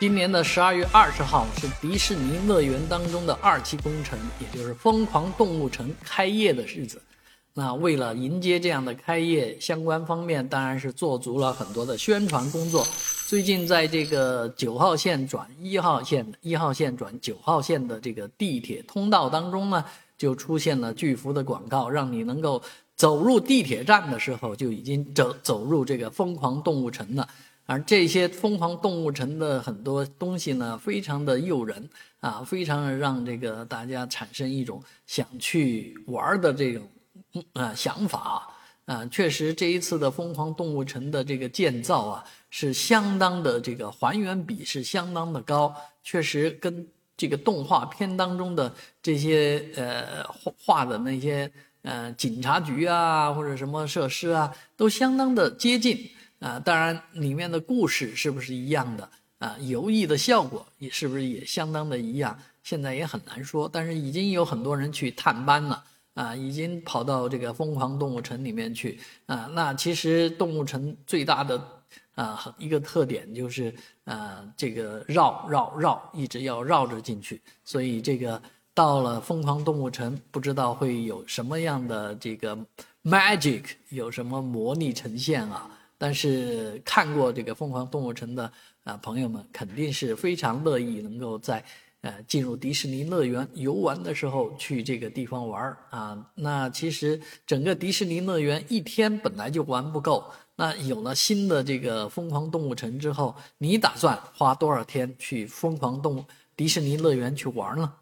今年的十二月二十号是迪士尼乐园当中的二期工程，也就是疯狂动物城开业的日子。那为了迎接这样的开业，相关方面当然是做足了很多的宣传工作。最近在这个九号线转一号线、一号线转九号线的这个地铁通道当中呢，就出现了巨幅的广告，让你能够走入地铁站的时候就已经走走入这个疯狂动物城了。而这些疯狂动物城的很多东西呢，非常的诱人啊，非常让这个大家产生一种想去玩的这种啊想法啊。确实，这一次的疯狂动物城的这个建造啊，是相当的这个还原比是相当的高，确实跟这个动画片当中的这些呃画的那些呃警察局啊或者什么设施啊，都相当的接近。啊，当然，里面的故事是不是一样的啊？游艺的效果也是不是也相当的一样？现在也很难说。但是已经有很多人去探班了啊，已经跑到这个疯狂动物城里面去啊。那其实动物城最大的啊一个特点就是啊，这个绕绕绕，一直要绕着进去。所以这个到了疯狂动物城，不知道会有什么样的这个 magic，有什么魔力呈现啊？但是看过这个《疯狂动物城》的啊朋友们，肯定是非常乐意能够在呃进入迪士尼乐园游玩的时候去这个地方玩啊。那其实整个迪士尼乐园一天本来就玩不够，那有了新的这个《疯狂动物城》之后，你打算花多少天去疯狂动物迪士尼乐园去玩呢？